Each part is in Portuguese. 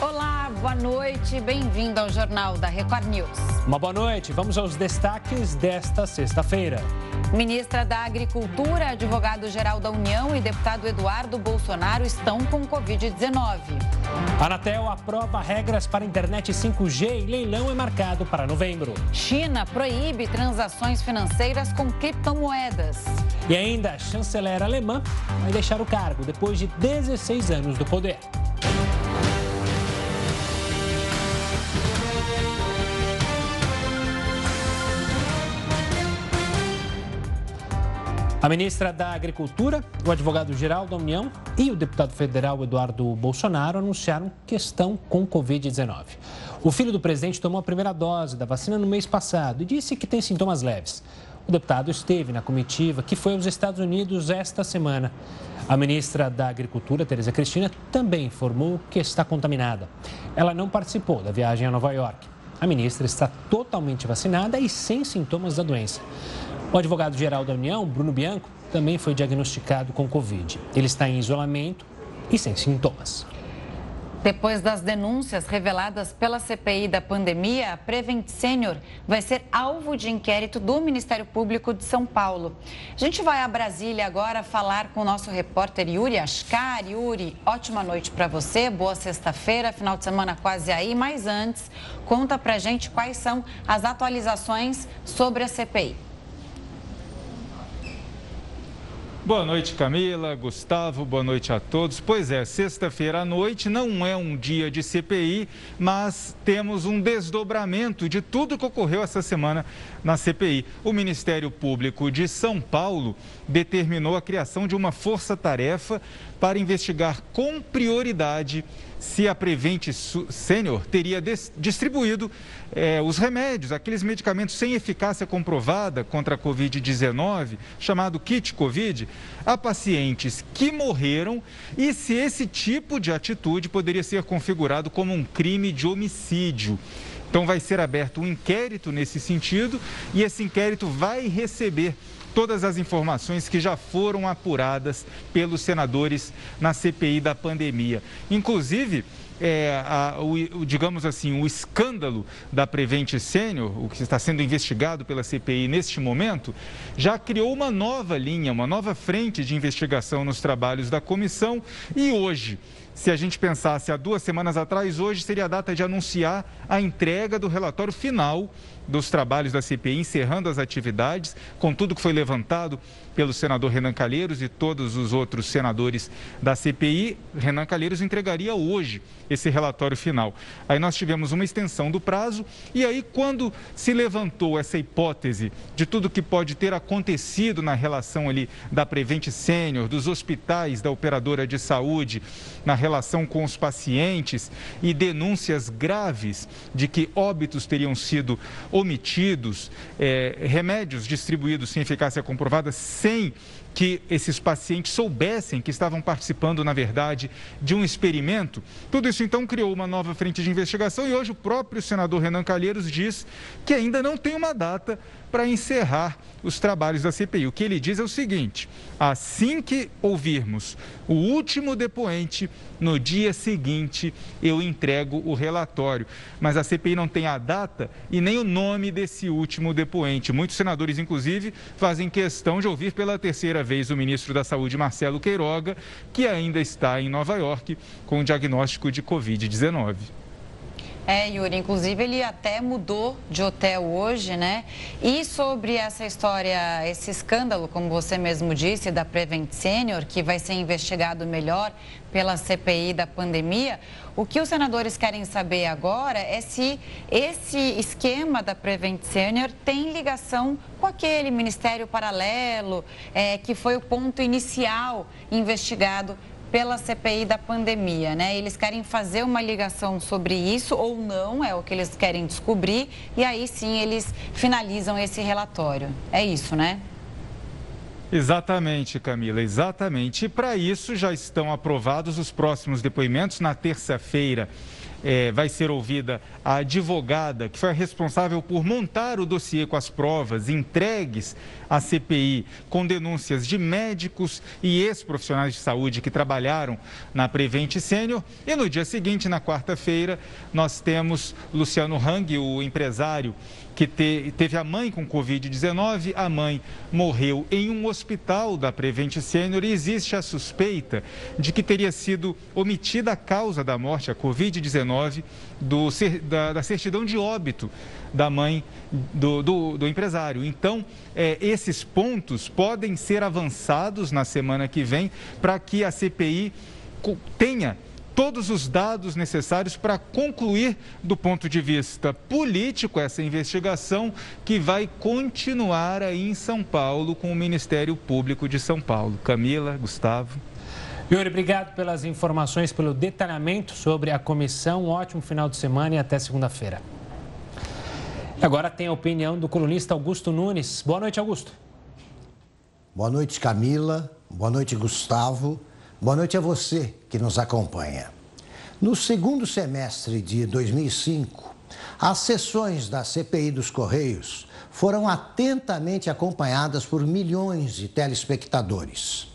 Olá, boa noite, bem-vindo ao Jornal da Record News. Uma boa noite, vamos aos destaques desta sexta-feira. Ministra da Agricultura, advogado-geral da União e deputado Eduardo Bolsonaro estão com Covid-19. Anatel aprova regras para internet 5G e leilão é marcado para novembro. China proíbe transações financeiras com criptomoedas. E ainda, a chanceler alemã vai deixar o cargo depois de 16 anos do poder. A ministra da Agricultura, o advogado-geral da União e o deputado federal Eduardo Bolsonaro anunciaram que estão com Covid-19. O filho do presidente tomou a primeira dose da vacina no mês passado e disse que tem sintomas leves. O deputado esteve na comitiva que foi aos Estados Unidos esta semana. A ministra da Agricultura, Tereza Cristina, também informou que está contaminada. Ela não participou da viagem a Nova York. A ministra está totalmente vacinada e sem sintomas da doença. O advogado-geral da União, Bruno Bianco, também foi diagnosticado com Covid. Ele está em isolamento e sem sintomas. Depois das denúncias reveladas pela CPI da pandemia, a Prevent Senior vai ser alvo de inquérito do Ministério Público de São Paulo. A gente vai a Brasília agora falar com o nosso repórter Yuri Ascar. Yuri, ótima noite para você, boa sexta-feira, final de semana quase aí. Mas antes, conta pra gente quais são as atualizações sobre a CPI. Boa noite, Camila, Gustavo, boa noite a todos. Pois é, sexta-feira à noite não é um dia de CPI, mas temos um desdobramento de tudo que ocorreu essa semana na CPI. O Ministério Público de São Paulo determinou a criação de uma força-tarefa para investigar com prioridade se a Prevent Senior teria distribuído é, os remédios, aqueles medicamentos sem eficácia comprovada contra a Covid-19, chamado kit Covid, a pacientes que morreram e se esse tipo de atitude poderia ser configurado como um crime de homicídio. Então, vai ser aberto um inquérito nesse sentido e esse inquérito vai receber todas as informações que já foram apuradas pelos senadores na CPI da pandemia. Inclusive, é, a, o, digamos assim, o escândalo da Prevent Senior, o que está sendo investigado pela CPI neste momento, já criou uma nova linha, uma nova frente de investigação nos trabalhos da comissão e hoje. Se a gente pensasse há duas semanas atrás, hoje seria a data de anunciar a entrega do relatório final dos trabalhos da CPI, encerrando as atividades, com tudo que foi levantado pelo senador Renan Calheiros e todos os outros senadores da CPI. Renan Calheiros entregaria hoje esse relatório final. Aí nós tivemos uma extensão do prazo e aí quando se levantou essa hipótese de tudo que pode ter acontecido na relação ali da Prevent Sênior, dos hospitais, da operadora de saúde, na relação com os pacientes e denúncias graves de que óbitos teriam sido omitidos, é, remédios distribuídos sem eficácia comprovada, sem que esses pacientes soubessem que estavam participando, na verdade, de um experimento. Tudo isso, então, criou uma nova frente de investigação e hoje o próprio senador Renan Calheiros diz que ainda não tem uma data para encerrar os trabalhos da CPI. O que ele diz é o seguinte: assim que ouvirmos o último depoente, no dia seguinte eu entrego o relatório. Mas a CPI não tem a data e nem o nome desse último depoente. Muitos senadores, inclusive, fazem questão de ouvir pela terceira vez o ministro da Saúde, Marcelo Queiroga, que ainda está em Nova York com o diagnóstico de Covid-19. É, Yuri, inclusive ele até mudou de hotel hoje, né? E sobre essa história, esse escândalo, como você mesmo disse, da Prevent Senior, que vai ser investigado melhor pela CPI da pandemia, o que os senadores querem saber agora é se esse esquema da Prevent Senior tem ligação com aquele ministério paralelo, é, que foi o ponto inicial investigado pela CPI da pandemia, né? Eles querem fazer uma ligação sobre isso ou não, é o que eles querem descobrir, e aí sim eles finalizam esse relatório. É isso, né? Exatamente, Camila, exatamente. E para isso já estão aprovados os próximos depoimentos na terça-feira é, vai ser ouvida a advogada que foi a responsável por montar o dossiê com as provas entregues à CPI com denúncias de médicos e ex-profissionais de saúde que trabalharam na Prevent Sênior. E no dia seguinte, na quarta-feira, nós temos Luciano Hang, o empresário que te, teve a mãe com Covid-19. A mãe morreu em um hospital da Prevent Sênior e existe a suspeita de que teria sido omitida a causa da morte, a Covid-19, da, da, certidão de óbito da mãe do, do, do empresário. Então, é, esses pontos podem ser avançados na semana que vem para que a CPI tenha todos os dados necessários para concluir, do ponto de vista político, essa investigação que vai continuar aí em São Paulo com o Ministério Público de São Paulo. Camila, Gustavo. Yuri, obrigado pelas informações, pelo detalhamento sobre a comissão. Um ótimo final de semana e até segunda-feira. Agora tem a opinião do colunista Augusto Nunes. Boa noite, Augusto. Boa noite, Camila. Boa noite, Gustavo. Boa noite a você que nos acompanha. No segundo semestre de 2005, as sessões da CPI dos Correios foram atentamente acompanhadas por milhões de telespectadores.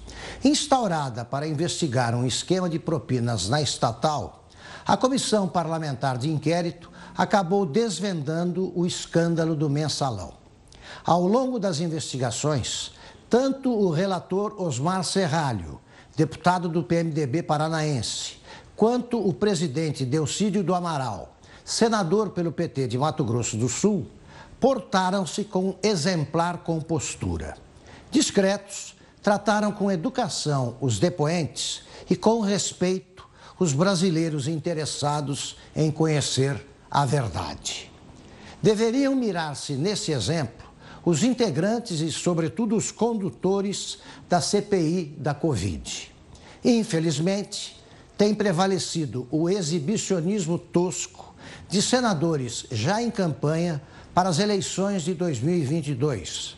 Instaurada para investigar um esquema de propinas na estatal, a Comissão Parlamentar de Inquérito acabou desvendando o escândalo do mensalão. Ao longo das investigações, tanto o relator Osmar Serralho deputado do PMDB paranaense, quanto o presidente Delcídio do Amaral, senador pelo PT de Mato Grosso do Sul, portaram-se com exemplar compostura. Discretos, trataram com educação os depoentes e com respeito os brasileiros interessados em conhecer a verdade. Deveriam mirar-se nesse exemplo os integrantes e, sobretudo, os condutores da CPI da Covid. Infelizmente, tem prevalecido o exibicionismo tosco de senadores já em campanha para as eleições de 2022.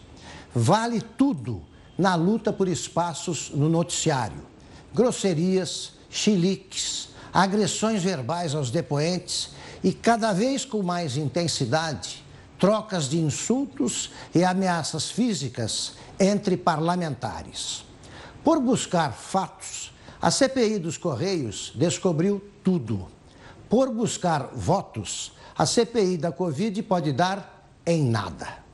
Vale tudo na luta por espaços no noticiário. Grosserias, chiliques, agressões verbais aos depoentes e, cada vez com mais intensidade, trocas de insultos e ameaças físicas entre parlamentares. Por buscar fatos, a CPI dos Correios descobriu tudo. Por buscar votos, a CPI da Covid pode dar em nada.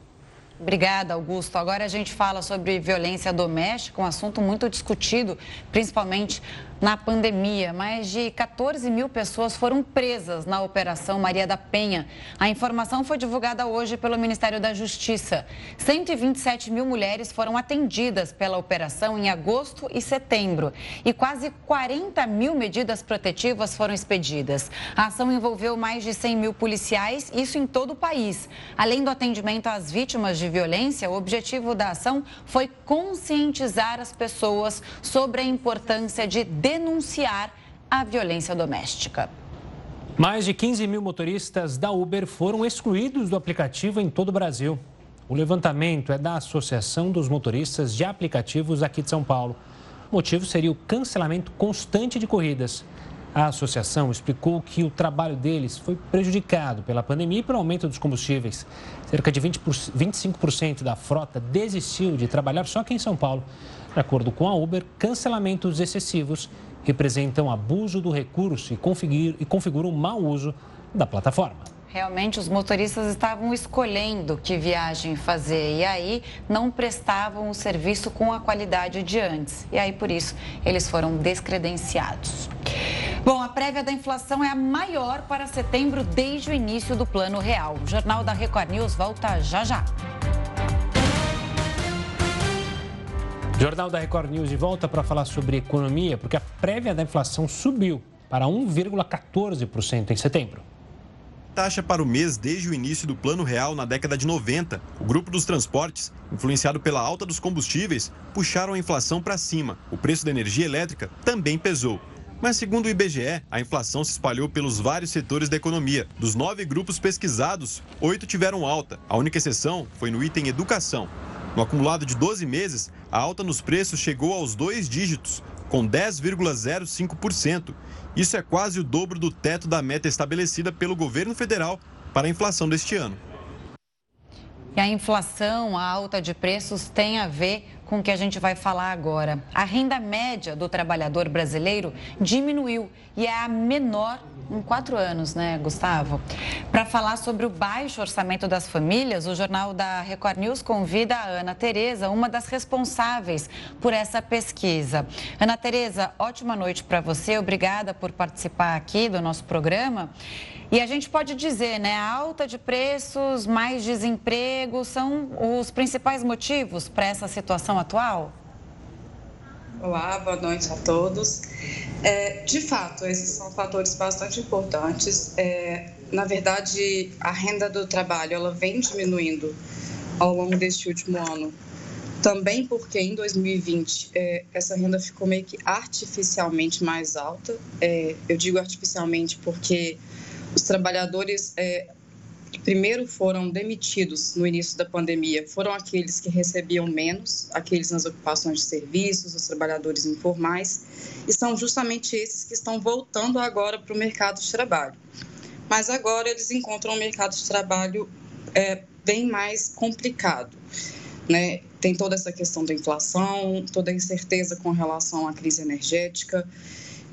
Obrigada, Augusto. Agora a gente fala sobre violência doméstica, um assunto muito discutido, principalmente na pandemia. Mais de 14 mil pessoas foram presas na Operação Maria da Penha. A informação foi divulgada hoje pelo Ministério da Justiça. 127 mil mulheres foram atendidas pela operação em agosto e setembro. E quase 40 mil medidas protetivas foram expedidas. A ação envolveu mais de 100 mil policiais, isso em todo o país. Além do atendimento às vítimas de violência, o objetivo da ação foi conscientizar as pessoas sobre a importância de denunciar a violência doméstica. Mais de 15 mil motoristas da Uber foram excluídos do aplicativo em todo o Brasil. O levantamento é da Associação dos Motoristas de Aplicativos aqui de São Paulo. O motivo seria o cancelamento constante de corridas. A associação explicou que o trabalho deles foi prejudicado pela pandemia e pelo aumento dos combustíveis. Cerca de 20 25% da frota desistiu de trabalhar só aqui em São Paulo. De acordo com a Uber, cancelamentos excessivos representam abuso do recurso e configuram mau uso da plataforma. Realmente, os motoristas estavam escolhendo que viagem fazer e aí não prestavam o serviço com a qualidade de antes. E aí, por isso, eles foram descredenciados. Bom, a prévia da inflação é a maior para setembro desde o início do Plano Real. O Jornal da Record News volta já já. Jornal da Record News de volta para falar sobre economia, porque a prévia da inflação subiu para 1,14% em setembro taxa para o mês desde o início do Plano Real na década de 90. O grupo dos transportes, influenciado pela alta dos combustíveis, puxaram a inflação para cima. O preço da energia elétrica também pesou. Mas, segundo o IBGE, a inflação se espalhou pelos vários setores da economia. Dos nove grupos pesquisados, oito tiveram alta. A única exceção foi no item educação. No acumulado de 12 meses, a alta nos preços chegou aos dois dígitos, com 10,05%, Isso é quase o dobro do teto da meta estabelecida pelo governo federal para a inflação deste ano. E a inflação, a alta de preços tem a ver com o que a gente vai falar agora. A renda média do trabalhador brasileiro diminuiu e é a menor em quatro anos, né, Gustavo? Para falar sobre o baixo orçamento das famílias, o Jornal da Record News convida a Ana Tereza, uma das responsáveis por essa pesquisa. Ana Tereza, ótima noite para você. Obrigada por participar aqui do nosso programa. E a gente pode dizer, né, a alta de preços, mais desemprego, são os principais motivos para essa situação atual? Olá, boa noite a todos. É, de fato, esses são fatores bastante importantes. É, na verdade, a renda do trabalho ela vem diminuindo ao longo deste último ano. Também porque em 2020 é, essa renda ficou meio que artificialmente mais alta. É, eu digo artificialmente porque os trabalhadores é, que primeiro foram demitidos no início da pandemia foram aqueles que recebiam menos, aqueles nas ocupações de serviços, os trabalhadores informais, e são justamente esses que estão voltando agora para o mercado de trabalho. Mas agora eles encontram um mercado de trabalho é, bem mais complicado. Né? Tem toda essa questão da inflação, toda a incerteza com relação à crise energética.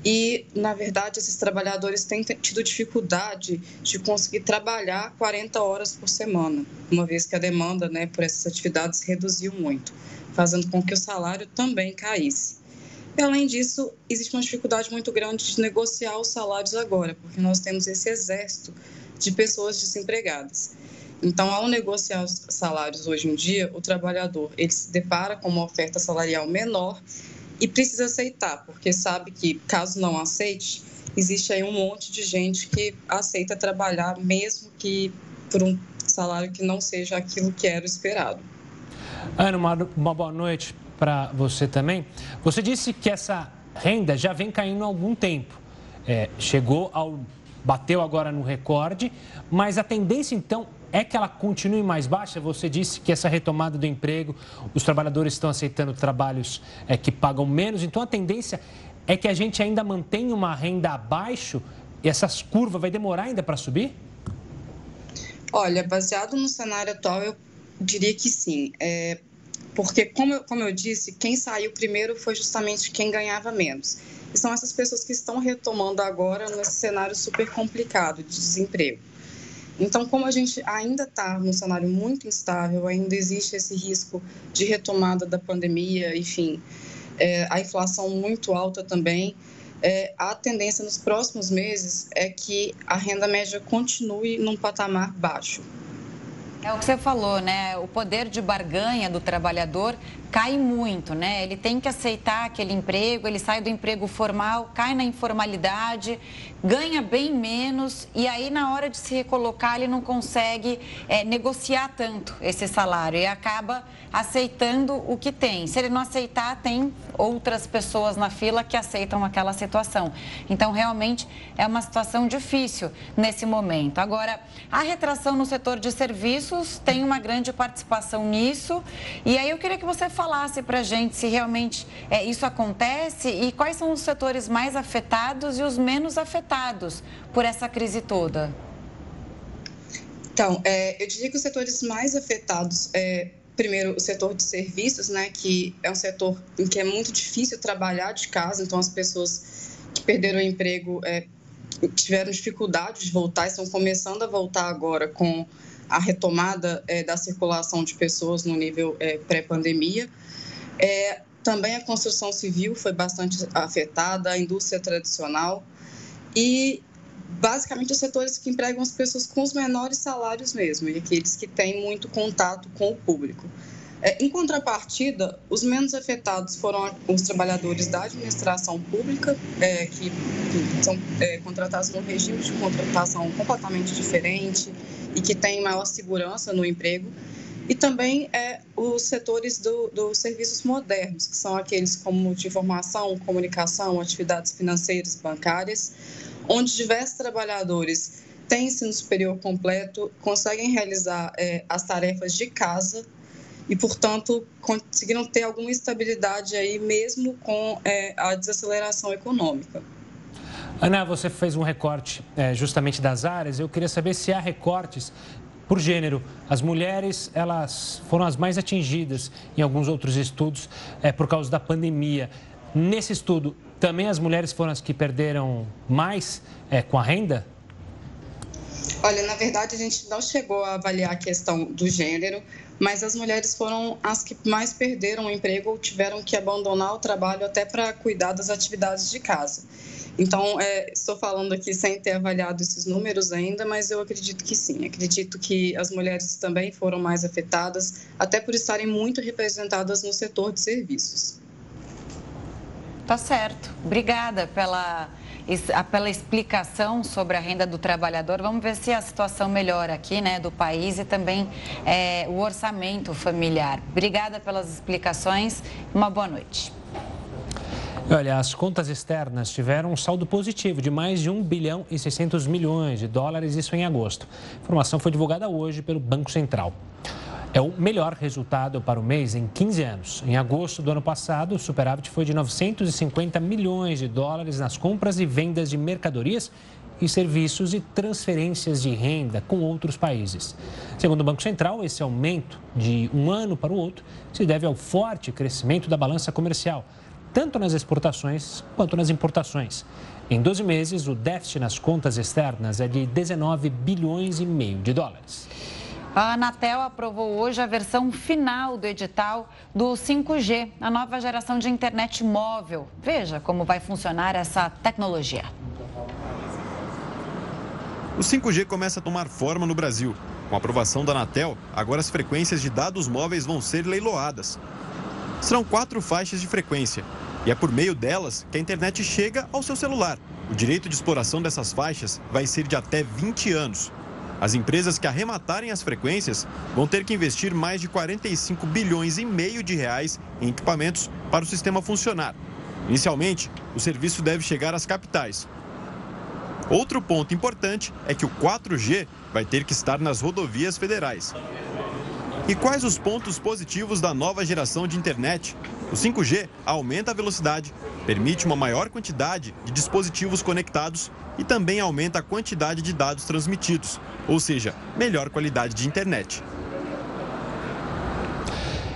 E, na verdade, esses trabalhadores têm tido dificuldade de conseguir trabalhar 40 horas por semana, uma vez que a demanda né, por essas atividades reduziu muito, fazendo com que o salário também caísse. E, além disso, existe uma dificuldade muito grande de negociar os salários agora, porque nós temos esse exército de pessoas desempregadas. Então, ao negociar os salários hoje em dia, o trabalhador ele se depara com uma oferta salarial menor e precisa aceitar, porque sabe que caso não aceite, existe aí um monte de gente que aceita trabalhar mesmo que por um salário que não seja aquilo que era esperado. Ana, uma, uma boa noite para você também. Você disse que essa renda já vem caindo há algum tempo. É, chegou ao. bateu agora no recorde, mas a tendência então é que ela continue mais baixa? Você disse que essa retomada do emprego, os trabalhadores estão aceitando trabalhos é, que pagam menos, então a tendência é que a gente ainda mantenha uma renda abaixo e essas curvas vai demorar ainda para subir? Olha, baseado no cenário atual, eu diria que sim. É, porque, como eu, como eu disse, quem saiu primeiro foi justamente quem ganhava menos. E são essas pessoas que estão retomando agora nesse cenário super complicado de desemprego. Então, como a gente ainda está num cenário muito instável, ainda existe esse risco de retomada da pandemia, enfim, é, a inflação muito alta também, é, a tendência nos próximos meses é que a renda média continue num patamar baixo. É o que você falou, né? O poder de barganha do trabalhador cai muito, né? Ele tem que aceitar aquele emprego, ele sai do emprego formal, cai na informalidade, ganha bem menos e aí na hora de se recolocar ele não consegue é, negociar tanto esse salário e acaba aceitando o que tem. Se ele não aceitar, tem outras pessoas na fila que aceitam aquela situação. Então, realmente é uma situação difícil nesse momento. Agora, a retração no setor de serviços tem uma grande participação nisso. E aí eu queria que você falasse para a gente se realmente é, isso acontece e quais são os setores mais afetados e os menos afetados por essa crise toda. Então, é, eu diria que os setores mais afetados é, primeiro, o setor de serviços, né, que é um setor em que é muito difícil trabalhar de casa, então as pessoas que perderam o emprego é, tiveram dificuldade de voltar, estão começando a voltar agora com a retomada é, da circulação de pessoas no nível é, pré-pandemia. É, também a construção civil foi bastante afetada, a indústria tradicional e basicamente os setores que empregam as pessoas com os menores salários mesmo, e aqueles que têm muito contato com o público. É, em contrapartida, os menos afetados foram os trabalhadores da administração pública, é, que, que, são é, contratados num regime de contratação completamente diferente e que têm maior segurança no emprego, e também é, os setores dos do serviços modernos, que são aqueles como de informação, comunicação, atividades financeiras, bancárias, onde diversos trabalhadores têm ensino superior completo, conseguem realizar é, as tarefas de casa e, portanto, conseguiram ter alguma estabilidade aí, mesmo com é, a desaceleração econômica. Ana, você fez um recorte é, justamente das áreas. Eu queria saber se há recortes por gênero. As mulheres, elas foram as mais atingidas em alguns outros estudos é, por causa da pandemia. Nesse estudo, também as mulheres foram as que perderam mais é, com a renda? Olha, na verdade, a gente não chegou a avaliar a questão do gênero, mas as mulheres foram as que mais perderam o emprego ou tiveram que abandonar o trabalho até para cuidar das atividades de casa. Então, é, estou falando aqui sem ter avaliado esses números ainda, mas eu acredito que sim. Acredito que as mulheres também foram mais afetadas, até por estarem muito representadas no setor de serviços. Tá certo. Obrigada pela, pela explicação sobre a renda do trabalhador. Vamos ver se a situação melhora aqui, né, do país e também é, o orçamento familiar. Obrigada pelas explicações. Uma boa noite. Olha, as contas externas tiveram um saldo positivo de mais de 1 bilhão e 600 milhões de dólares, isso em agosto. A informação foi divulgada hoje pelo Banco Central. É o melhor resultado para o mês em 15 anos. Em agosto do ano passado, o superávit foi de 950 milhões de dólares nas compras e vendas de mercadorias e serviços e transferências de renda com outros países. Segundo o Banco Central, esse aumento de um ano para o outro se deve ao forte crescimento da balança comercial tanto nas exportações quanto nas importações. Em 12 meses, o déficit nas contas externas é de 19 bilhões e meio de dólares. A Anatel aprovou hoje a versão final do edital do 5G, a nova geração de internet móvel. Veja como vai funcionar essa tecnologia. O 5G começa a tomar forma no Brasil. Com a aprovação da Anatel, agora as frequências de dados móveis vão ser leiloadas. Serão quatro faixas de frequência e é por meio delas que a internet chega ao seu celular. O direito de exploração dessas faixas vai ser de até 20 anos. As empresas que arrematarem as frequências vão ter que investir mais de 45 bilhões e meio de reais em equipamentos para o sistema funcionar. Inicialmente, o serviço deve chegar às capitais. Outro ponto importante é que o 4G vai ter que estar nas rodovias federais. E quais os pontos positivos da nova geração de internet? O 5G aumenta a velocidade, permite uma maior quantidade de dispositivos conectados e também aumenta a quantidade de dados transmitidos, ou seja, melhor qualidade de internet.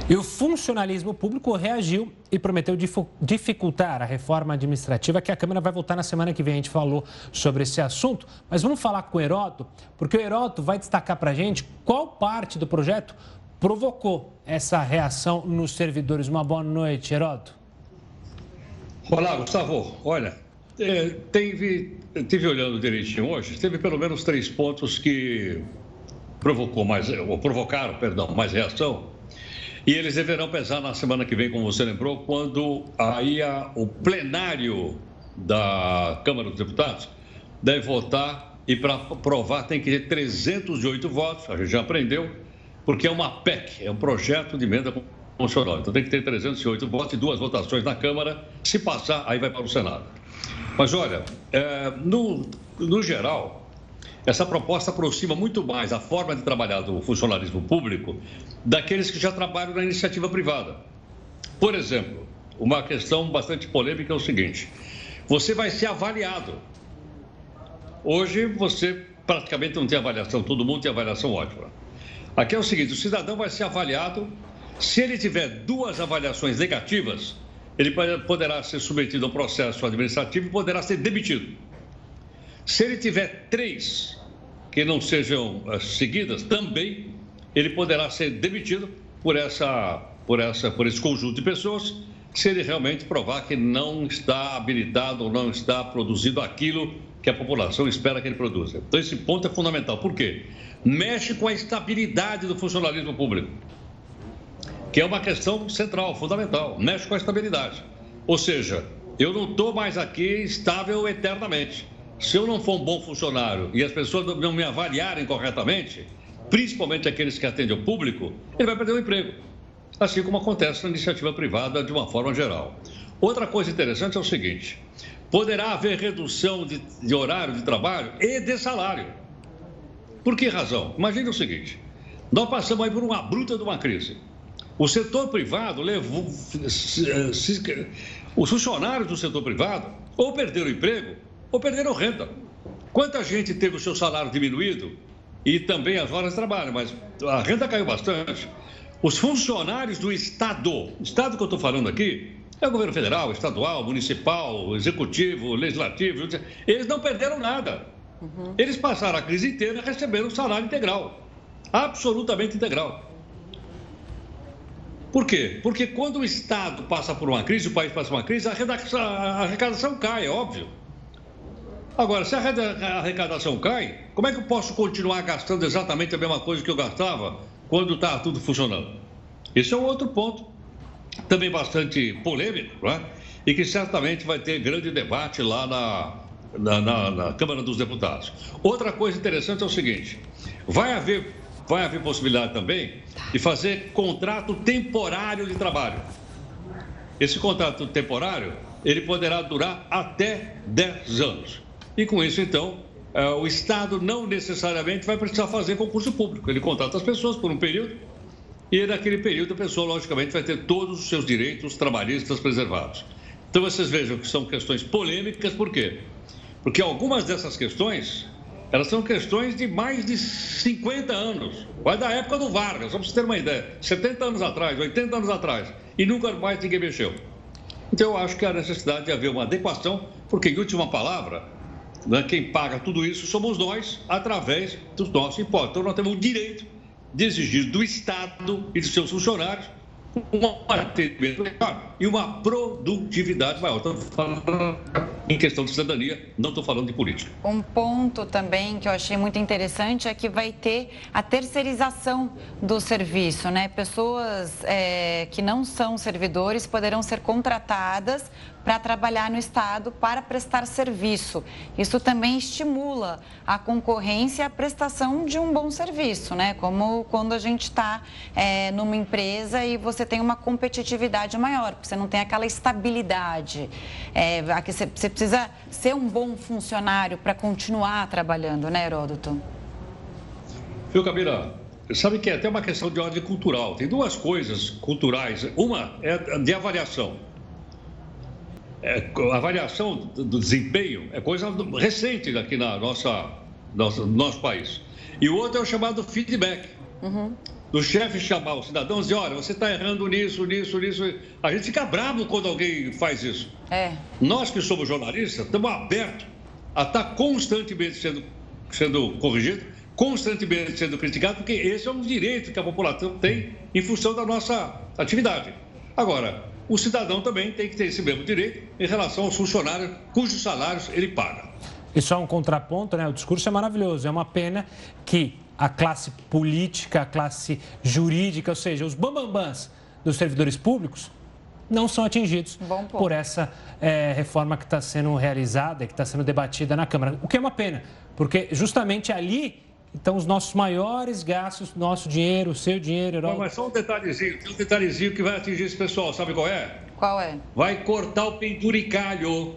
E o funcionalismo público reagiu e prometeu dificultar a reforma administrativa que a Câmara vai votar na semana que vem. A gente falou sobre esse assunto, mas vamos falar com o Heroto, porque o Heroto vai destacar para a gente qual parte do projeto provocou essa reação nos servidores. Uma boa noite, Heródoto. Olá, Gustavo. Olha, é, teve, tive olhando direitinho hoje, teve pelo menos três pontos que provocou mais, ou provocaram, perdão, mais reação. E eles deverão pesar na semana que vem, como você lembrou, quando aí a, o plenário da Câmara dos Deputados deve votar e para aprovar tem que ter 308 votos, a gente já aprendeu, porque é uma PEC, é um projeto de emenda constitucional. Então tem que ter 308 votos e duas votações na Câmara. Se passar, aí vai para o Senado. Mas olha, é, no, no geral, essa proposta aproxima muito mais a forma de trabalhar do funcionalismo público daqueles que já trabalham na iniciativa privada. Por exemplo, uma questão bastante polêmica é o seguinte: você vai ser avaliado. Hoje você praticamente não tem avaliação, todo mundo tem avaliação ótima. Aqui é o seguinte: o cidadão vai ser avaliado. Se ele tiver duas avaliações negativas, ele poderá ser submetido a um processo administrativo e poderá ser demitido. Se ele tiver três que não sejam uh, seguidas, também ele poderá ser demitido por essa, por essa, por esse conjunto de pessoas, se ele realmente provar que não está habilitado ou não está produzindo aquilo que a população espera que ele produza. Então esse ponto é fundamental. Por quê? mexe com a estabilidade do funcionalismo público, que é uma questão central, fundamental, mexe com a estabilidade. Ou seja, eu não estou mais aqui estável eternamente. Se eu não for um bom funcionário e as pessoas não me avaliarem corretamente, principalmente aqueles que atendem ao público, ele vai perder o emprego. Assim como acontece na iniciativa privada de uma forma geral. Outra coisa interessante é o seguinte: poderá haver redução de, de horário de trabalho e de salário. Por que razão? Imagine o seguinte: nós passamos aí por uma bruta de uma crise. O setor privado levou. Os funcionários do setor privado ou perderam emprego ou perderam renda. Quanta gente teve o seu salário diminuído e também as horas de trabalho, mas a renda caiu bastante. Os funcionários do Estado, Estado que eu estou falando aqui, é o governo federal, estadual, municipal, executivo, legislativo, eles não perderam nada. Uhum. Eles passaram a crise inteira recebendo salário integral, absolutamente integral. Por quê? Porque quando o Estado passa por uma crise, o país passa por uma crise, a arrecadação cai, é óbvio. Agora, se a arrecadação cai, como é que eu posso continuar gastando exatamente a mesma coisa que eu gastava quando está tudo funcionando? Esse é um outro ponto, também bastante polêmico, né? e que certamente vai ter grande debate lá na, na, na, na Câmara dos Deputados. Outra coisa interessante é o seguinte: vai haver, vai haver possibilidade também de fazer contrato temporário de trabalho. Esse contrato temporário ele poderá durar até 10 anos. E com isso, então, o Estado não necessariamente vai precisar fazer concurso público. Ele contrata as pessoas por um período e naquele período a pessoa, logicamente, vai ter todos os seus direitos trabalhistas preservados. Então, vocês vejam que são questões polêmicas, por quê? Porque algumas dessas questões, elas são questões de mais de 50 anos. Vai da época do Vargas, só para vocês terem uma ideia. 70 anos atrás, 80 anos atrás. E nunca mais ninguém mexeu. Então, eu acho que há necessidade de haver uma adequação, porque, em última palavra, né? Quem paga tudo isso somos nós, através dos nossos impostos. Então, nós temos o direito de exigir do Estado e dos seus funcionários um atendimento melhor e uma produtividade maior. Estou falando em questão de cidadania, não estou falando de política. Um ponto também que eu achei muito interessante é que vai ter a terceirização do serviço, né? Pessoas é, que não são servidores poderão ser contratadas para trabalhar no Estado para prestar serviço. Isso também estimula a concorrência e a prestação de um bom serviço, né? Como quando a gente está é, numa empresa e você tem uma competitividade maior, você não tem aquela estabilidade. É, você, você precisa ser um bom funcionário para continuar trabalhando, né, Heródoto? Viu, Camila? Sabe que é até uma questão de ordem cultural. Tem duas coisas culturais. Uma é de avaliação é, a avaliação do desempenho é coisa recente aqui na nossa, nosso, nosso país. E o outro é o chamado feedback. Uhum. Do chefe chamar o cidadão e dizer, olha, você está errando nisso, nisso, nisso. A gente fica bravo quando alguém faz isso. É. Nós que somos jornalistas, estamos abertos a estar tá constantemente sendo, sendo corrigido, constantemente sendo criticado, porque esse é um direito que a população tem em função da nossa atividade. Agora, o cidadão também tem que ter esse mesmo direito em relação aos funcionários cujos salários ele paga. E só um contraponto, né? O discurso é maravilhoso. É uma pena que a classe política, a classe jurídica, ou seja, os bambambãs dos servidores públicos, não são atingidos por essa é, reforma que está sendo realizada e que está sendo debatida na Câmara. O que é uma pena, porque justamente ali então, os nossos maiores gastos, nosso dinheiro, o seu dinheiro... Não, mas só um detalhezinho, um detalhezinho que vai atingir esse pessoal, sabe qual é? Qual é? Vai cortar o penduricalho.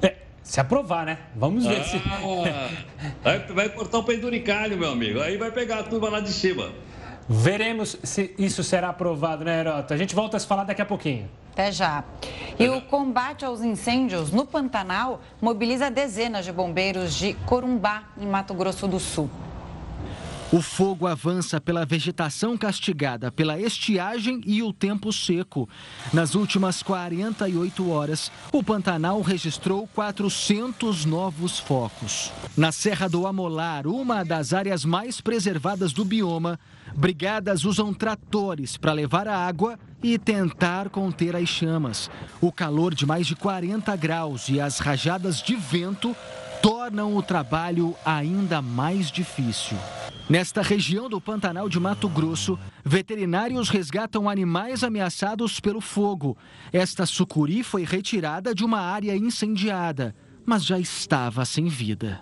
É, se aprovar, né? Vamos ver ah, se... vai, vai cortar o penduricalho, meu amigo. Aí vai pegar a turma lá de cima. Veremos se isso será aprovado, né, Herota? A gente volta a se falar daqui a pouquinho. Até já. E o combate aos incêndios no Pantanal mobiliza dezenas de bombeiros de Corumbá, em Mato Grosso do Sul. O fogo avança pela vegetação castigada pela estiagem e o tempo seco. Nas últimas 48 horas, o Pantanal registrou 400 novos focos. Na Serra do Amolar, uma das áreas mais preservadas do bioma, brigadas usam tratores para levar a água e tentar conter as chamas. O calor de mais de 40 graus e as rajadas de vento tornam o trabalho ainda mais difícil. Nesta região do Pantanal de Mato Grosso, veterinários resgatam animais ameaçados pelo fogo. Esta sucuri foi retirada de uma área incendiada, mas já estava sem vida.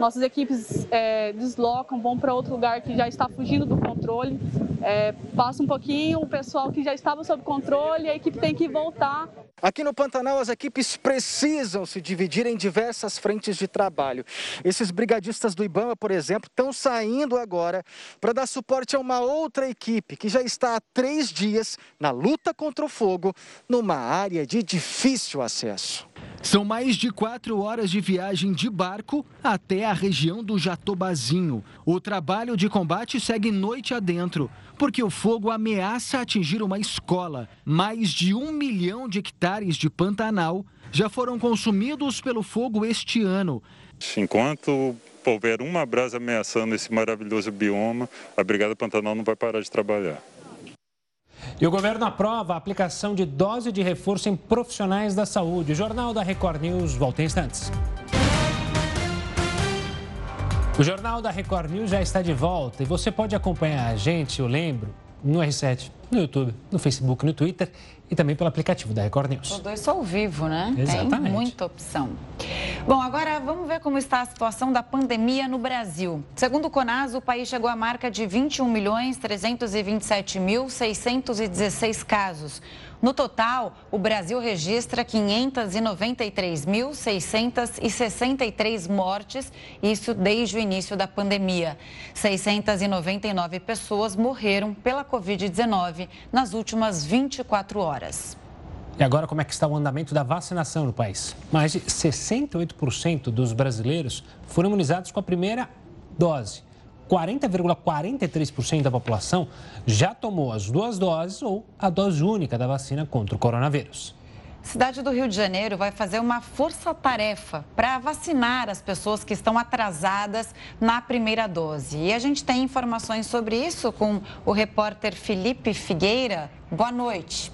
Nossas equipes é, deslocam, vão para outro lugar que já está fugindo do controle, é, passa um pouquinho, o pessoal que já estava sob controle, a equipe tem que voltar Aqui no Pantanal, as equipes precisam se dividir em diversas frentes de trabalho. Esses brigadistas do Ibama, por exemplo, estão saindo agora para dar suporte a uma outra equipe que já está há três dias na luta contra o fogo numa área de difícil acesso. São mais de quatro horas de viagem de barco até a região do Jatobazinho. O trabalho de combate segue noite adentro, porque o fogo ameaça atingir uma escola. Mais de um milhão de hectares de Pantanal já foram consumidos pelo fogo este ano. Enquanto houver uma brasa ameaçando esse maravilhoso bioma, a Brigada Pantanal não vai parar de trabalhar. E o governo aprova a aplicação de dose de reforço em profissionais da saúde. O Jornal da Record News volta em instantes. O Jornal da Record News já está de volta e você pode acompanhar a gente, eu lembro, no R7, no YouTube, no Facebook, no Twitter e também pelo aplicativo da Record News. Os dois são ao vivo, né? Exatamente. Tem muita opção. Bom, agora vamos ver como está a situação da pandemia no Brasil. Segundo o Conas, o país chegou à marca de 21 milhões 327 mil 616 casos. No total, o Brasil registra 593.663 mortes, isso desde o início da pandemia. 699 pessoas morreram pela Covid-19 nas últimas 24 horas. E agora, como é que está o andamento da vacinação no país? Mais de 68% dos brasileiros foram imunizados com a primeira dose. 40,43% da população já tomou as duas doses ou a dose única da vacina contra o coronavírus. Cidade do Rio de Janeiro vai fazer uma força-tarefa para vacinar as pessoas que estão atrasadas na primeira dose. E a gente tem informações sobre isso com o repórter Felipe Figueira. Boa noite.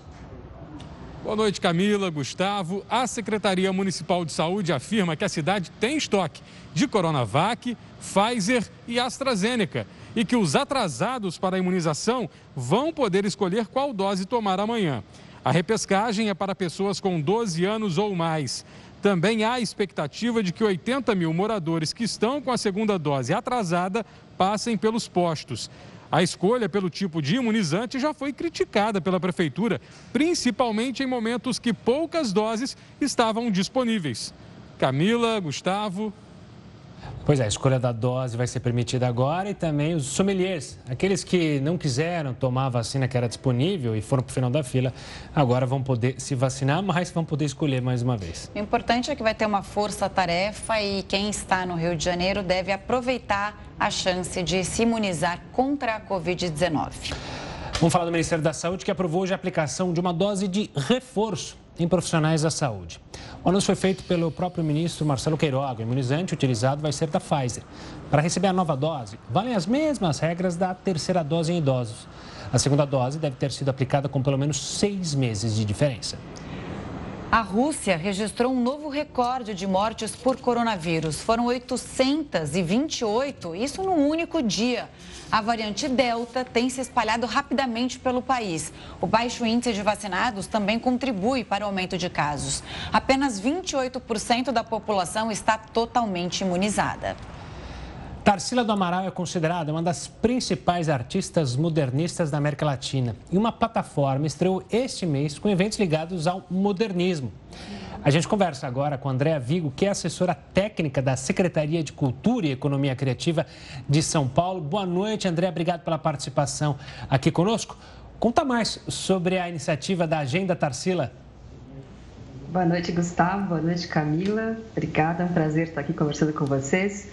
Boa noite, Camila, Gustavo. A Secretaria Municipal de Saúde afirma que a cidade tem estoque de Coronavac, Pfizer e AstraZeneca e que os atrasados para a imunização vão poder escolher qual dose tomar amanhã. A repescagem é para pessoas com 12 anos ou mais. Também há expectativa de que 80 mil moradores que estão com a segunda dose atrasada passem pelos postos. A escolha pelo tipo de imunizante já foi criticada pela Prefeitura, principalmente em momentos que poucas doses estavam disponíveis. Camila, Gustavo. Pois é, a escolha da dose vai ser permitida agora e também os sommeliers, aqueles que não quiseram tomar a vacina que era disponível e foram para o final da fila, agora vão poder se vacinar, mas vão poder escolher mais uma vez. O importante é que vai ter uma força-tarefa e quem está no Rio de Janeiro deve aproveitar a chance de se imunizar contra a Covid-19. Vamos falar do Ministério da Saúde que aprovou hoje a aplicação de uma dose de reforço em profissionais da saúde. O anúncio foi feito pelo próprio ministro Marcelo Queiroga. O imunizante utilizado vai ser da Pfizer. Para receber a nova dose, valem as mesmas regras da terceira dose em idosos. A segunda dose deve ter sido aplicada com pelo menos seis meses de diferença. A Rússia registrou um novo recorde de mortes por coronavírus. Foram 828, isso num único dia. A variante Delta tem se espalhado rapidamente pelo país. O baixo índice de vacinados também contribui para o aumento de casos. Apenas 28% da população está totalmente imunizada. Tarsila do Amaral é considerada uma das principais artistas modernistas da América Latina e uma plataforma estreou este mês com eventos ligados ao modernismo. A gente conversa agora com Andréa Vigo, que é assessora técnica da Secretaria de Cultura e Economia Criativa de São Paulo. Boa noite, Andréa. Obrigado pela participação aqui conosco. Conta mais sobre a iniciativa da Agenda Tarsila. Boa noite, Gustavo. Boa noite, Camila. Obrigada, é um prazer estar aqui conversando com vocês.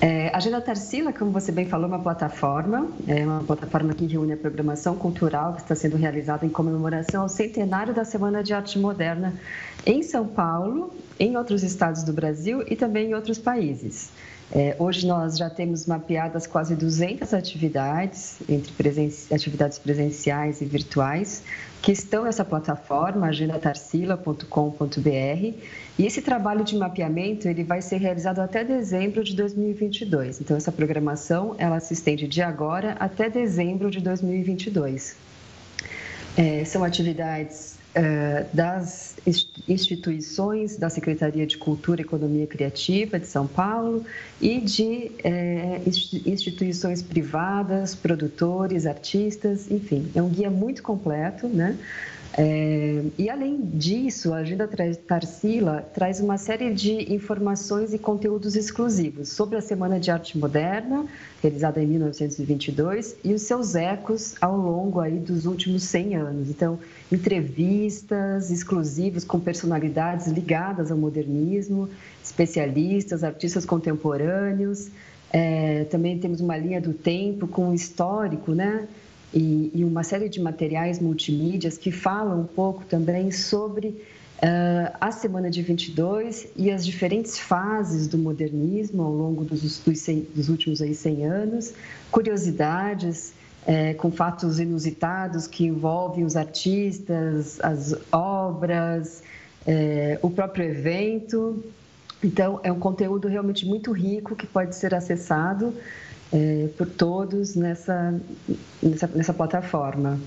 É, a Agenda Tarsila, como você bem falou, é uma plataforma, é uma plataforma que reúne a programação cultural que está sendo realizada em comemoração ao centenário da Semana de Arte Moderna em São Paulo, em outros estados do Brasil e também em outros países. É, hoje nós já temos mapeadas quase 200 atividades, entre presen atividades presenciais e virtuais, que estão nessa plataforma, agendatarsila.com.br. E esse trabalho de mapeamento ele vai ser realizado até dezembro de 2022. Então, essa programação ela se estende de agora até dezembro de 2022. É, são atividades das instituições da Secretaria de Cultura Economia Criativa de São Paulo e de é, instituições privadas, produtores, artistas, enfim, é um guia muito completo, né? É, e além disso, a Agenda Tarsila traz uma série de informações e conteúdos exclusivos sobre a Semana de Arte Moderna, realizada em 1922, e os seus ecos ao longo aí dos últimos 100 anos. Então, entrevistas exclusivas com personalidades ligadas ao modernismo, especialistas, artistas contemporâneos. É, também temos uma linha do tempo com o histórico, né? E, e uma série de materiais multimídias que falam um pouco também sobre uh, a Semana de 22 e as diferentes fases do modernismo ao longo dos, dos, 100, dos últimos aí 100 anos, curiosidades é, com fatos inusitados que envolvem os artistas, as obras, é, o próprio evento. Então, é um conteúdo realmente muito rico que pode ser acessado é, por todos nessa, nessa, nessa plataforma.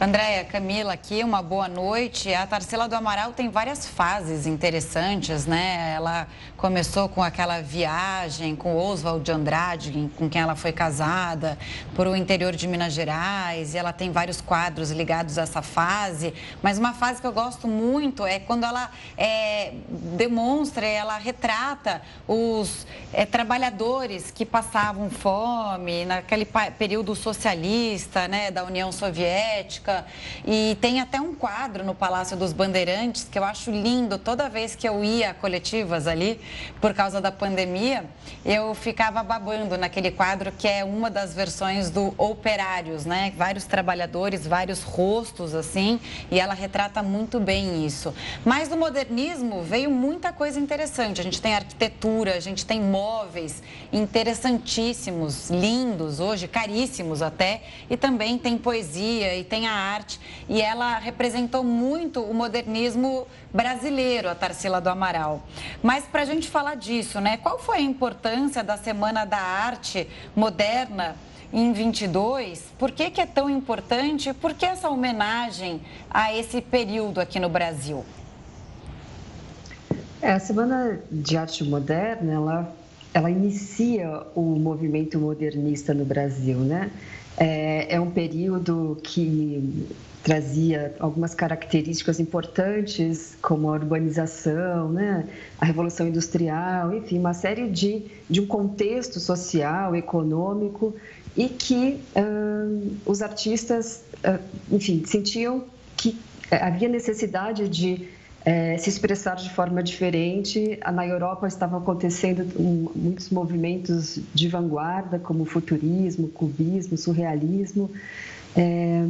Andréia, Camila, aqui uma boa noite. A Tarsila do Amaral tem várias fases interessantes, né? Ela começou com aquela viagem com Oswald de Andrade, com quem ela foi casada, por o interior de Minas Gerais, e ela tem vários quadros ligados a essa fase. Mas uma fase que eu gosto muito é quando ela é, demonstra, ela retrata os é, trabalhadores que passavam fome naquele período socialista, né, da União Soviética e tem até um quadro no Palácio dos Bandeirantes que eu acho lindo. Toda vez que eu ia a coletivas ali, por causa da pandemia, eu ficava babando naquele quadro que é uma das versões do Operários, né? Vários trabalhadores, vários rostos assim, e ela retrata muito bem isso. Mas no modernismo veio muita coisa interessante. A gente tem arquitetura, a gente tem móveis interessantíssimos, lindos hoje, caríssimos até, e também tem poesia e tem a arte e ela representou muito o modernismo brasileiro, a Tarsila do Amaral. Mas para a gente falar disso, né? Qual foi a importância da Semana da Arte Moderna em 22? Por que, que é tão importante? Por que essa homenagem a esse período aqui no Brasil? É, a Semana de Arte Moderna, ela, ela inicia o movimento modernista no Brasil, né? É, é um período que trazia algumas características importantes, como a urbanização, né? a revolução industrial, enfim, uma série de, de um contexto social, econômico, e que uh, os artistas, uh, enfim, sentiam que havia necessidade de é, se expressar de forma diferente. Na Europa estavam acontecendo muitos movimentos de vanguarda, como futurismo, cubismo, surrealismo, é,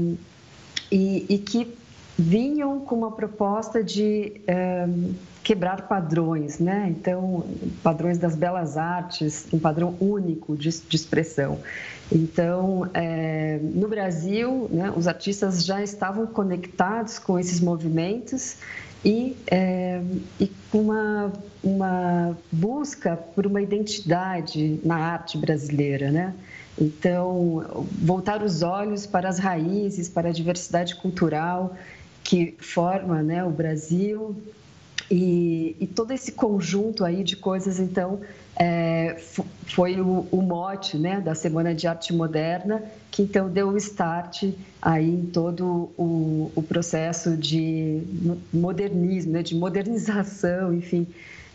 e, e, que vinham com uma proposta de é, quebrar padrões, né? Então, padrões das belas artes, um padrão único de, de expressão. Então, é, no Brasil, né, os artistas já estavam conectados com esses movimentos e, é, e uma, uma busca por uma identidade na arte brasileira, né? Então, voltar os olhos para as raízes, para a diversidade cultural que forma né, o Brasil e, e todo esse conjunto aí de coisas, então, é, foi o, o, mote né, da Semana de Arte Moderna, que então deu o start aí em todo o, o processo de modernismo, né, de modernização, enfim,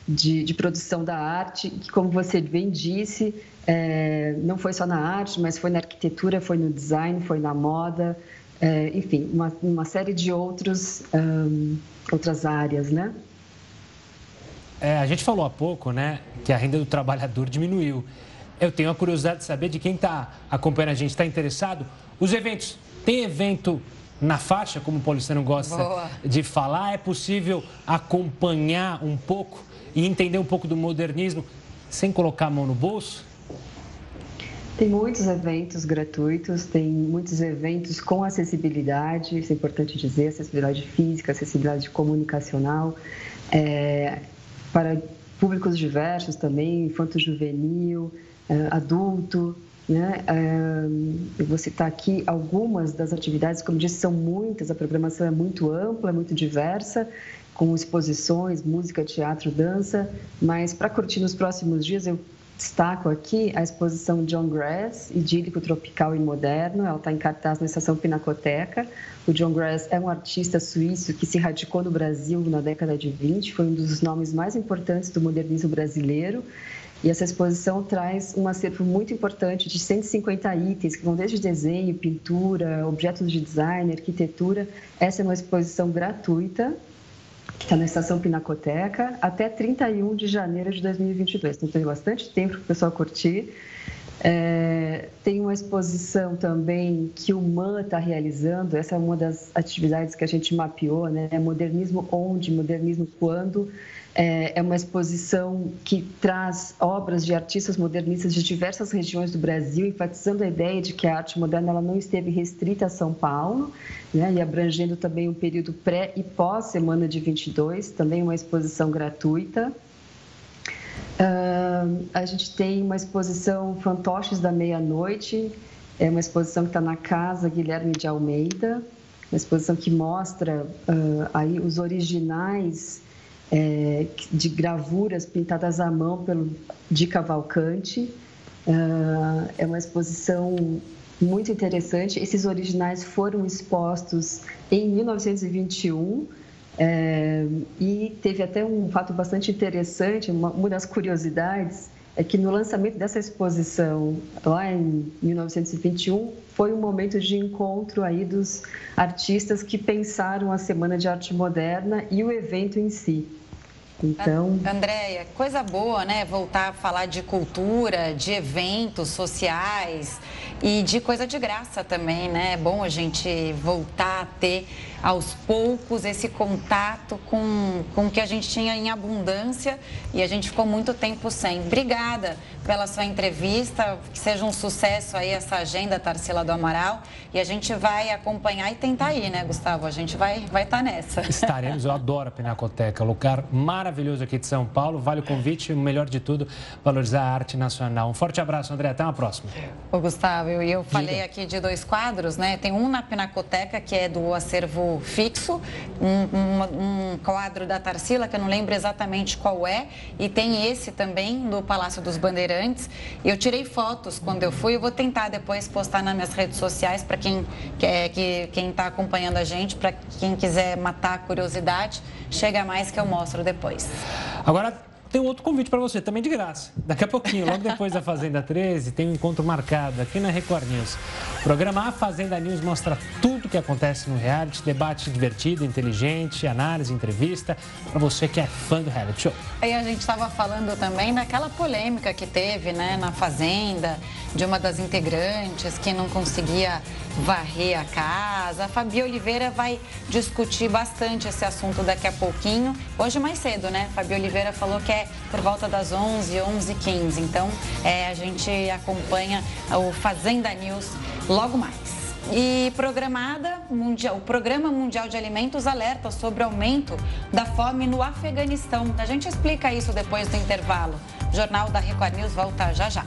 de, de, produção da arte, que, como você bem disse, é, não foi só na arte, mas foi na arquitetura, foi no design, foi na moda, é, enfim, uma, uma, série de outros, um, outras áreas, né? É, a gente falou há pouco, né, que a renda do trabalhador diminuiu. Eu tenho a curiosidade de saber de quem está acompanhando a gente, está interessado. Os eventos, tem evento na faixa, como o Paulistano gosta Boa. de falar? É possível acompanhar um pouco e entender um pouco do modernismo sem colocar a mão no bolso? Tem muitos eventos gratuitos, tem muitos eventos com acessibilidade, isso é importante dizer, acessibilidade física, acessibilidade comunicacional. É, para públicos diversos também, infanto-juvenil, eh, adulto. Né? Eh, eu vou citar aqui algumas das atividades, como disse, são muitas, a programação é muito ampla, é muito diversa, com exposições, música, teatro, dança, mas para curtir nos próximos dias, eu destaco aqui a exposição John Grass, Idílico Tropical e Moderno. Ela está em cartaz na Estação Pinacoteca. O John Grass é um artista suíço que se radicou no Brasil na década de 20, foi um dos nomes mais importantes do modernismo brasileiro. E essa exposição traz um acervo muito importante de 150 itens, que vão desde desenho, pintura, objetos de design, arquitetura. Essa é uma exposição gratuita está na Estação Pinacoteca, até 31 de janeiro de 2022. Então, tem bastante tempo para o pessoal curtir. É, tem uma exposição também que o MAN está realizando, essa é uma das atividades que a gente mapeou, né? Modernismo onde, modernismo quando. É, é uma exposição que traz obras de artistas modernistas de diversas regiões do Brasil, enfatizando a ideia de que a arte moderna ela não esteve restrita a São Paulo, né, e abrangendo também o período pré e pós semana de 22, também uma exposição gratuita. Uh, a gente tem uma exposição Fantoches da Meia-Noite, é uma exposição que está na Casa Guilherme de Almeida, uma exposição que mostra uh, aí os originais é, de gravuras pintadas à mão pelo Di Cavalcante. Uh, é uma exposição muito interessante. Esses originais foram expostos em 1921 é, e teve até um fato bastante interessante, uma, uma das curiosidades é que no lançamento dessa exposição, lá em 1921, foi um momento de encontro aí dos artistas que pensaram a Semana de Arte Moderna e o evento em si. Então. Andréia, coisa boa, né? Voltar a falar de cultura, de eventos sociais e de coisa de graça também, né? É bom a gente voltar a ter aos poucos esse contato com, com o que a gente tinha em abundância e a gente ficou muito tempo sem. Obrigada pela sua entrevista, que seja um sucesso aí essa agenda, Tarsila do Amaral, e a gente vai acompanhar e tentar ir, né, Gustavo? A gente vai estar vai tá nessa. Estaremos, eu adoro a Pinacoteca, lugar maravilhoso aqui de São Paulo, vale o convite, o melhor de tudo, valorizar a arte nacional. Um forte abraço, André, até uma próxima. Ô, Gustavo, eu, eu falei aqui de dois quadros, né? Tem um na Pinacoteca, que é do acervo fixo, um, um, um, quadro da Tarsila, que eu não lembro exatamente qual é, e tem esse também do Palácio dos Bandeirantes. Eu tirei fotos quando eu fui, eu vou tentar depois postar nas minhas redes sociais para quem quer, que quem está acompanhando a gente, para quem quiser matar a curiosidade, chega mais que eu mostro depois. Agora tem outro convite para você, também de graça. Daqui a pouquinho, logo depois da Fazenda 13, tem um encontro marcado aqui na Record News. O programa A Fazenda News mostra tudo o que acontece no reality, debate divertido, inteligente, análise, entrevista, para você que é fã do reality show. E a gente estava falando também daquela polêmica que teve né, na Fazenda, de uma das integrantes que não conseguia varrer a casa. A Fabi Oliveira vai discutir bastante esse assunto daqui a pouquinho. Hoje mais cedo, né? Fabi Oliveira falou que é por volta das 11, 11 15 Então, é, a gente acompanha o Fazenda News logo mais. E programada mundial, o Programa Mundial de Alimentos alerta sobre o aumento da fome no Afeganistão. A gente explica isso depois do intervalo. O Jornal da Record News volta já já.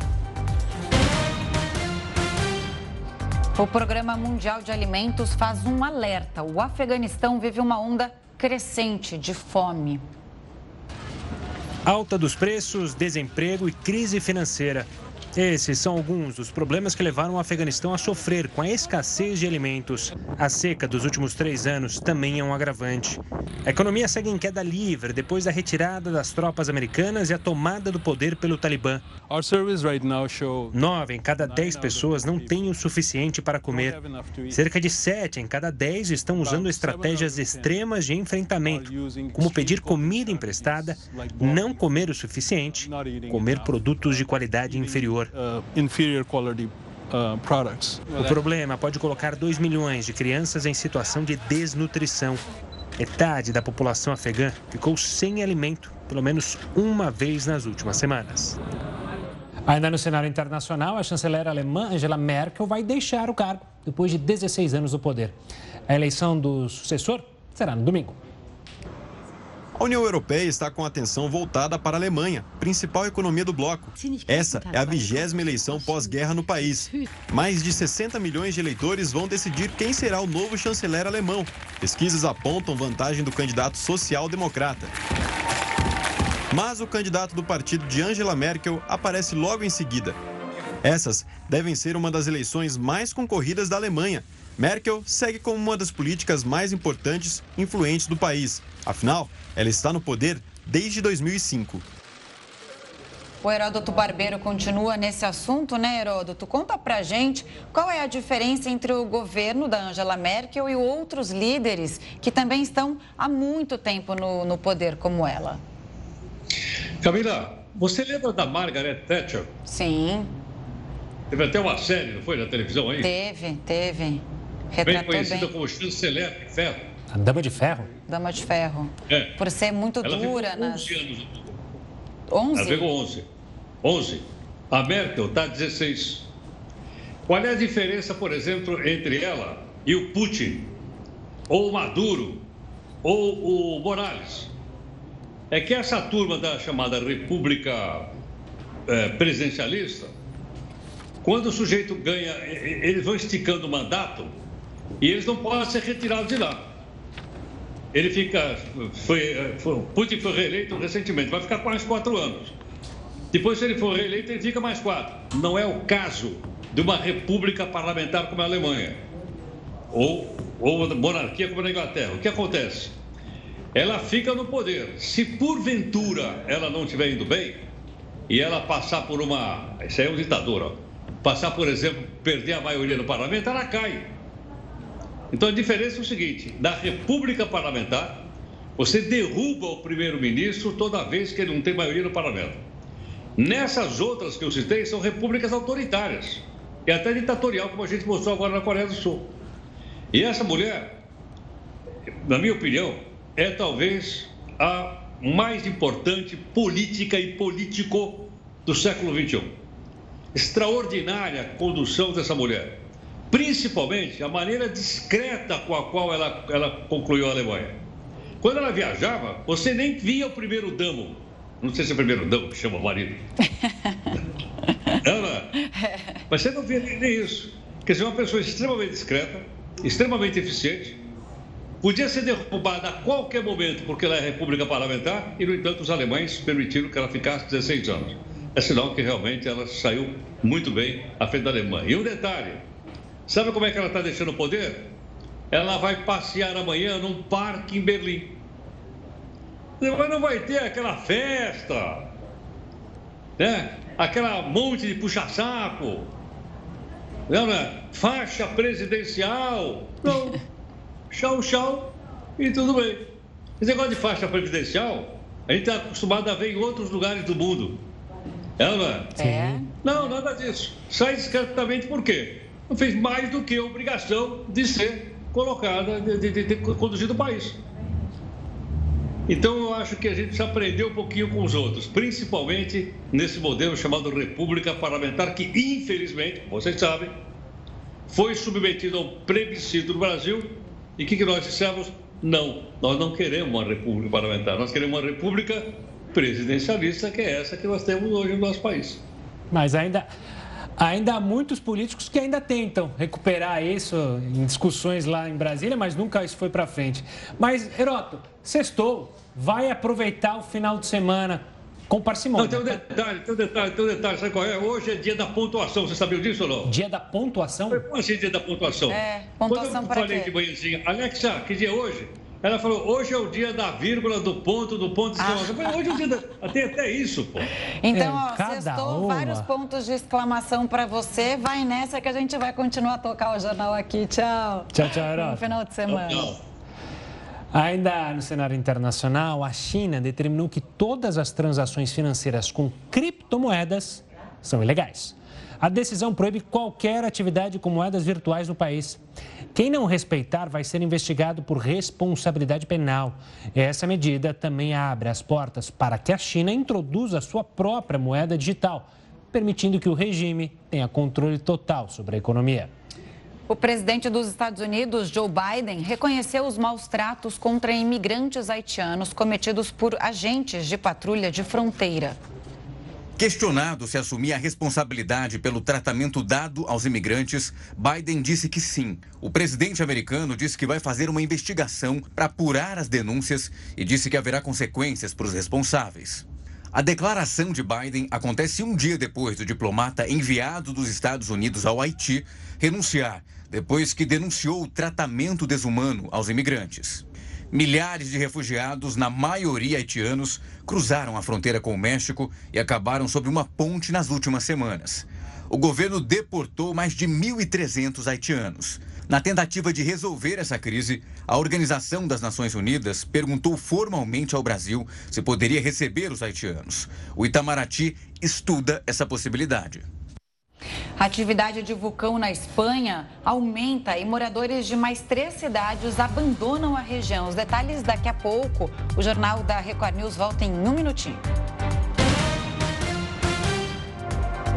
O Programa Mundial de Alimentos faz um alerta. O Afeganistão vive uma onda crescente de fome. Alta dos preços, desemprego e crise financeira. Esses são alguns dos problemas que levaram o Afeganistão a sofrer com a escassez de alimentos. A seca dos últimos três anos também é um agravante. A economia segue em queda livre depois da retirada das tropas americanas e a tomada do poder pelo Talibã. Nove em cada dez pessoas não têm o suficiente para comer. Cerca de sete em cada dez estão usando estratégias extremas de enfrentamento, como pedir comida emprestada, não comer o suficiente, comer produtos de qualidade inferior. Uh, inferior quality uh. O problema pode colocar 2 milhões de crianças em situação de desnutrição. Metade da população afegã ficou sem alimento pelo menos uma vez nas últimas semanas. Ainda no cenário internacional, a chanceler alemã Angela Merkel vai deixar o cargo depois de 16 anos no poder. A eleição do sucessor será no domingo. A União Europeia está com atenção voltada para a Alemanha, principal economia do bloco. Essa é a vigésima eleição pós-guerra no país. Mais de 60 milhões de eleitores vão decidir quem será o novo chanceler alemão. Pesquisas apontam vantagem do candidato social-democrata. Mas o candidato do partido de Angela Merkel aparece logo em seguida. Essas devem ser uma das eleições mais concorridas da Alemanha. Merkel segue como uma das políticas mais importantes e influentes do país. Afinal, ela está no poder desde 2005. O Heródoto Barbeiro continua nesse assunto, né, Heródoto? Conta pra gente qual é a diferença entre o governo da Angela Merkel e outros líderes que também estão há muito tempo no, no poder, como ela. Camila, você lembra da Margaret Thatcher? Sim. Teve até uma série, não foi, na televisão aí? Teve, teve. Retratou bem conhecida bem. como chanceler de ferro. A Dama de Ferro? Dama de Ferro. É. Por ser muito Ela dura ficou nas. 11 anos. 11? Ela pegou 11. 11. A Merkel está 16. Qual é a diferença, por exemplo, entre ela e o Putin, ou o Maduro, ou o Morales? É que essa turma da chamada República eh, Presidencialista, quando o sujeito ganha, eles vão esticando o mandato e eles não podem ser retirados de lá. Ele fica. Foi, foi, Putin foi reeleito recentemente, vai ficar quase quatro anos. Depois, se ele for reeleito, ele fica mais quatro. Não é o caso de uma república parlamentar como a Alemanha, ou, ou monarquia como na Inglaterra. O que acontece? Ela fica no poder. Se porventura ela não estiver indo bem, e ela passar por uma. Isso aí é um ditador, ó. Passar, por exemplo, perder a maioria no parlamento, ela cai. Então a diferença é o seguinte: na República Parlamentar, você derruba o primeiro-ministro toda vez que ele não tem maioria no parlamento. Nessas outras que eu citei, são repúblicas autoritárias e até ditatorial, como a gente mostrou agora na Coreia do Sul. E essa mulher, na minha opinião, é talvez a mais importante política e político do século XXI. Extraordinária condução dessa mulher. Principalmente a maneira discreta com a qual ela, ela concluiu a Alemanha. Quando ela viajava, você nem via o primeiro damo. Não sei se é o primeiro damo que chama o marido. Não. Mas você não via nem, nem isso. Quer dizer, uma pessoa extremamente discreta, extremamente eficiente, podia ser derrubada a qualquer momento porque ela é república parlamentar e, no entanto, os alemães permitiram que ela ficasse 16 anos. É sinal que realmente ela saiu muito bem à frente da Alemanha. E um detalhe: sabe como é que ela está deixando o poder? Ela vai passear amanhã num parque em Berlim. Mas não vai ter aquela festa, né? aquela monte de puxa-saco, não, né? faixa presidencial. Não. Tchau, tchau e tudo bem. Esse negócio de faixa presidencial, a gente está acostumado a ver em outros lugares do mundo. É, não é? É. Não, nada disso. Sai discretamente por quê? Fez mais do que a obrigação de ser colocada, de, de, de ter conduzido o país. Então eu acho que a gente precisa aprender um pouquinho com os outros, principalmente nesse modelo chamado República Parlamentar, que infelizmente, vocês sabem, foi submetido ao plebiscito do Brasil. E o que, que nós dissemos? Não, nós não queremos uma república parlamentar, nós queremos uma república presidencialista, que é essa que nós temos hoje no nosso país. Mas ainda, ainda há muitos políticos que ainda tentam recuperar isso em discussões lá em Brasília, mas nunca isso foi para frente. Mas, Heroto, sextou, vai aproveitar o final de semana com parcimônia. Não, tem um detalhe, tem um detalhe, tem um detalhe, sabe qual é? Hoje é dia da pontuação, você sabia disso ou não? Dia da pontuação? Como assim dia da pontuação? É, pontuação Quando eu para falei quê? de manhãzinha, Alexa, que dia é hoje? Ela falou, hoje é o dia da vírgula, do ponto, do ponto de exclamação. Eu falei, Hoje é o dia da... Tem até isso, pô. Então, É, ó, cada sextou uma. vários pontos de exclamação para você. Vai nessa que a gente vai continuar a tocar o jornal aqui. Tchau. Tchau, tchau, Bom Heroto. final de semana. Não. Ainda no cenário internacional, a China determinou que todas as transações financeiras com criptomoedas são ilegais. A decisão proíbe qualquer atividade com moedas virtuais no país. Quem não respeitar vai ser investigado por responsabilidade penal. Essa medida também abre as portas para que a China introduza sua própria moeda digital, permitindo que o regime tenha controle total sobre a economia. O presidente dos Estados Unidos, Joe Biden, reconheceu os maus tratos contra imigrantes haitianos cometidos por agentes de patrulha de fronteira. Questionado se assumia a responsabilidade pelo tratamento dado aos imigrantes, Biden disse que sim. O presidente americano disse que vai fazer uma investigação para apurar as denúncias e disse que haverá consequências para os responsáveis. A declaração de Biden acontece um dia depois do diplomata enviado dos Estados Unidos ao Haiti renunciar, depois que denunciou o tratamento desumano aos imigrantes. Milhares de refugiados, na maioria haitianos, cruzaram a fronteira com o México e acabaram sob uma ponte nas últimas semanas. O governo deportou mais de 1.300 haitianos. Na tentativa de resolver essa crise, a Organização das Nações Unidas perguntou formalmente ao Brasil se poderia receber os haitianos. O Itamaraty estuda essa possibilidade. A atividade de vulcão na Espanha aumenta e moradores de mais três cidades abandonam a região. Os detalhes daqui a pouco. O Jornal da Record News volta em um minutinho.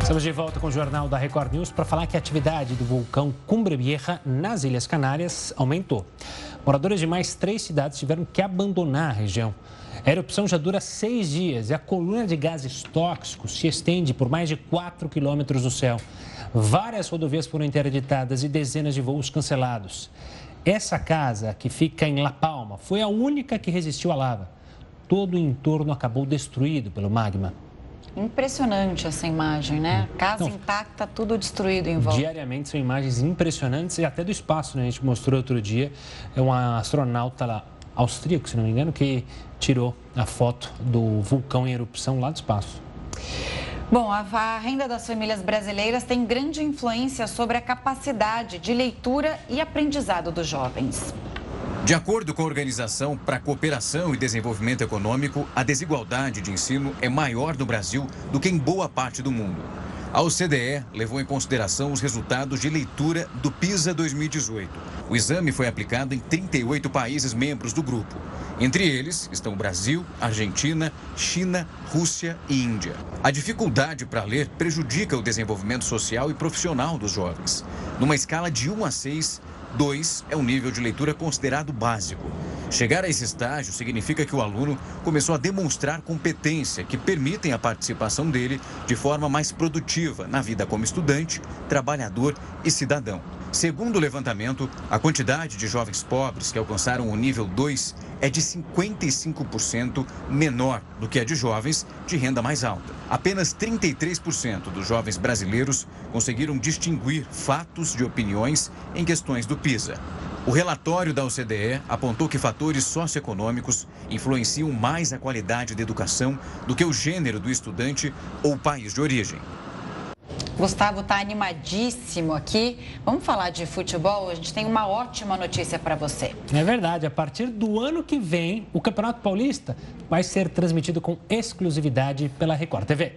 Estamos de volta com o Jornal da Record News para falar que a atividade do vulcão Cumbre Vieja nas Ilhas Canárias aumentou. Moradores de mais três cidades tiveram que abandonar a região. A erupção já dura seis dias e a coluna de gases tóxicos se estende por mais de 4 quilômetros do céu. Várias rodovias foram interditadas e dezenas de voos cancelados. Essa casa, que fica em La Palma, foi a única que resistiu à lava. Todo o entorno acabou destruído pelo magma. Impressionante essa imagem, né? Casa Não, intacta, tudo destruído em volta. Diariamente são imagens impressionantes e até do espaço, né? A gente mostrou outro dia, é uma astronauta lá, austríaco, se não me engano, que tirou a foto do vulcão em erupção lá do espaço. Bom, a renda das famílias brasileiras tem grande influência sobre a capacidade de leitura e aprendizado dos jovens. De acordo com a Organização para a Cooperação e Desenvolvimento Econômico, a desigualdade de ensino é maior no Brasil do que em boa parte do mundo. A OCDE levou em consideração os resultados de leitura do PISA 2018. O exame foi aplicado em 38 países membros do grupo. Entre eles estão Brasil, Argentina, China, Rússia e Índia. A dificuldade para ler prejudica o desenvolvimento social e profissional dos jovens. Numa escala de 1 a 6, 2 é o nível de leitura considerado básico. Chegar a esse estágio significa que o aluno começou a demonstrar competência que permitem a participação dele de forma mais produtiva na vida como estudante, trabalhador e cidadão. Segundo o levantamento, a quantidade de jovens pobres que alcançaram o nível 2 é de 55% menor do que a de jovens de renda mais alta. Apenas 33% dos jovens brasileiros conseguiram distinguir fatos de opiniões em questões do PISA. O relatório da OCDE apontou que fatores socioeconômicos influenciam mais a qualidade da educação do que o gênero do estudante ou país de origem. Gustavo está animadíssimo aqui. Vamos falar de futebol? A gente tem uma ótima notícia para você. É verdade. A partir do ano que vem, o Campeonato Paulista vai ser transmitido com exclusividade pela Record TV.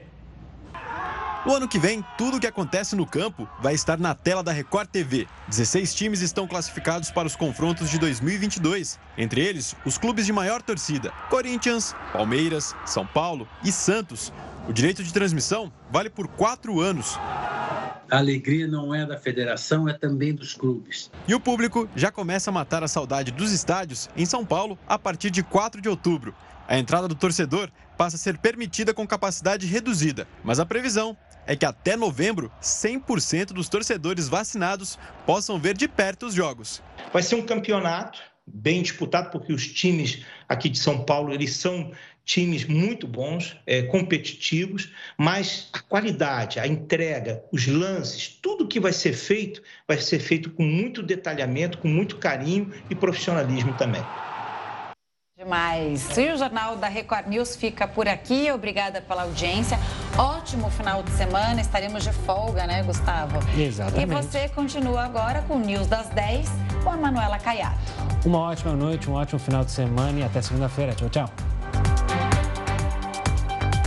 No ano que vem, tudo o que acontece no campo vai estar na tela da Record TV. 16 times estão classificados para os confrontos de 2022. Entre eles, os clubes de maior torcida: Corinthians, Palmeiras, São Paulo e Santos. O direito de transmissão vale por quatro anos. A alegria não é da federação, é também dos clubes. E o público já começa a matar a saudade dos estádios em São Paulo a partir de 4 de outubro. A entrada do torcedor passa a ser permitida com capacidade reduzida, mas a previsão é que até novembro, 100% dos torcedores vacinados possam ver de perto os jogos. Vai ser um campeonato bem disputado, porque os times aqui de São Paulo, eles são times muito bons, é, competitivos, mas a qualidade, a entrega, os lances, tudo que vai ser feito, vai ser feito com muito detalhamento, com muito carinho e profissionalismo também. Demais. E o Jornal da Record News fica por aqui. Obrigada pela audiência. Ótimo final de semana. Estaremos de folga, né, Gustavo? Exatamente. E você continua agora com o News das 10 com a Manuela Caiado. Uma ótima noite, um ótimo final de semana e até segunda-feira. Tchau, tchau.